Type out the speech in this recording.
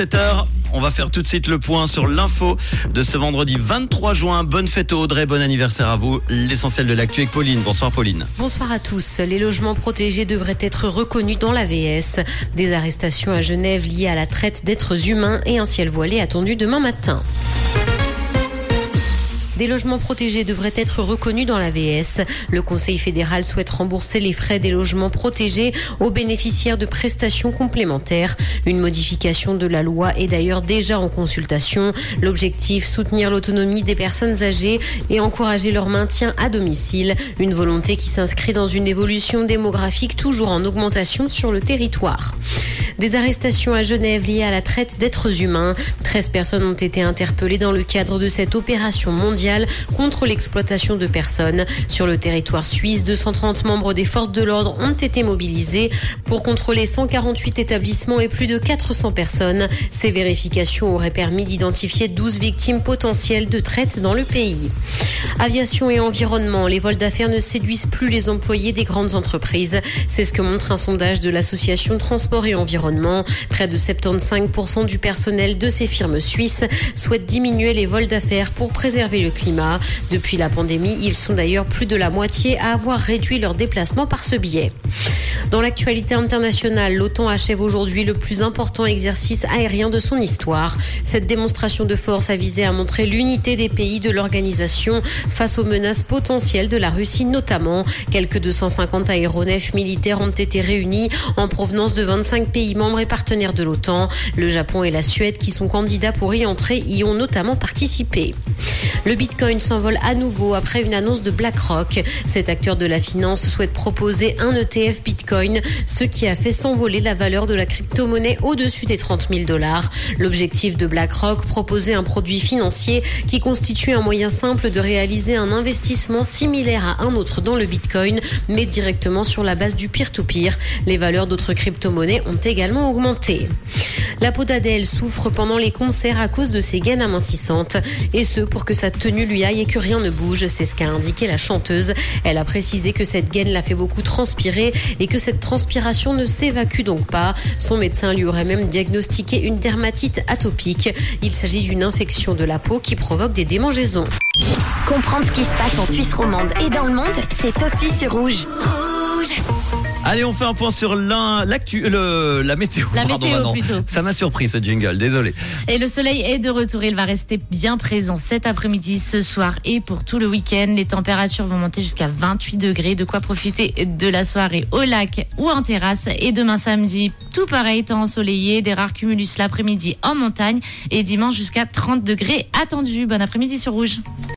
17h. On va faire tout de suite le point sur l'info de ce vendredi 23 juin. Bonne fête au Audrey, bon anniversaire à vous. L'essentiel de l'actu avec Pauline. Bonsoir Pauline. Bonsoir à tous. Les logements protégés devraient être reconnus dans l'AVS. Des arrestations à Genève liées à la traite d'êtres humains et un ciel voilé attendu demain matin. Des logements protégés devraient être reconnus dans l'AVS. Le Conseil fédéral souhaite rembourser les frais des logements protégés aux bénéficiaires de prestations complémentaires. Une modification de la loi est d'ailleurs déjà en consultation. L'objectif, soutenir l'autonomie des personnes âgées et encourager leur maintien à domicile. Une volonté qui s'inscrit dans une évolution démographique toujours en augmentation sur le territoire. Des arrestations à Genève liées à la traite d'êtres humains. 13 personnes ont été interpellées dans le cadre de cette opération mondiale contre l'exploitation de personnes. Sur le territoire suisse, 230 membres des forces de l'ordre ont été mobilisés pour contrôler 148 établissements et plus de 400 personnes. Ces vérifications auraient permis d'identifier 12 victimes potentielles de traite dans le pays. Aviation et environnement, les vols d'affaires ne séduisent plus les employés des grandes entreprises. C'est ce que montre un sondage de l'association Transport et Environnement. Près de 75% du personnel de ces firmes suisses souhaitent diminuer les vols d'affaires pour préserver le climat. Depuis la pandémie, ils sont d'ailleurs plus de la moitié à avoir réduit leurs déplacements par ce biais. Dans l'actualité internationale, l'OTAN achève aujourd'hui le plus important exercice aérien de son histoire. Cette démonstration de force a visé à montrer l'unité des pays de l'organisation face aux menaces potentielles de la Russie notamment. Quelques 250 aéronefs militaires ont été réunis en provenance de 25 pays membres et partenaires de l'OTAN. Le Japon et la Suède qui sont candidats pour y entrer y ont notamment participé. Le Bitcoin s'envole à nouveau après une annonce de BlackRock. Cet acteur de la finance souhaite proposer un ETF Bitcoin, ce qui a fait s'envoler la valeur de la crypto-monnaie au-dessus des 30 000 dollars. L'objectif de BlackRock, proposer un produit financier qui constitue un moyen simple de réaliser un investissement similaire à un autre dans le Bitcoin, mais directement sur la base du peer-to-peer. Les valeurs d'autres crypto-monnaies ont également augmenté. La peau d'Adèle souffre pendant les concerts à cause de ses gaines amincissantes, et ce pour que sa tenue lui aille et que rien ne bouge, c'est ce qu'a indiqué la chanteuse. Elle a précisé que cette gaine l'a fait beaucoup transpirer et que cette transpiration ne s'évacue donc pas. Son médecin lui aurait même diagnostiqué une dermatite atopique. Il s'agit d'une infection de la peau qui provoque des démangeaisons. Comprendre ce qui se passe en Suisse romande et dans le monde, c'est aussi sur Rouge. Rouge Allez, on fait un point sur l'actu, le, la météo. La pardon, météo, plutôt. Ça m'a surpris ce jingle, désolé. Et le soleil est de retour. Il va rester bien présent cet après-midi, ce soir et pour tout le week-end. Les températures vont monter jusqu'à 28 degrés. De quoi profiter de la soirée au lac ou en terrasse. Et demain samedi, tout pareil, temps ensoleillé, des rares cumulus l'après-midi en montagne. Et dimanche jusqu'à 30 degrés attendus. Bon après-midi sur Rouge.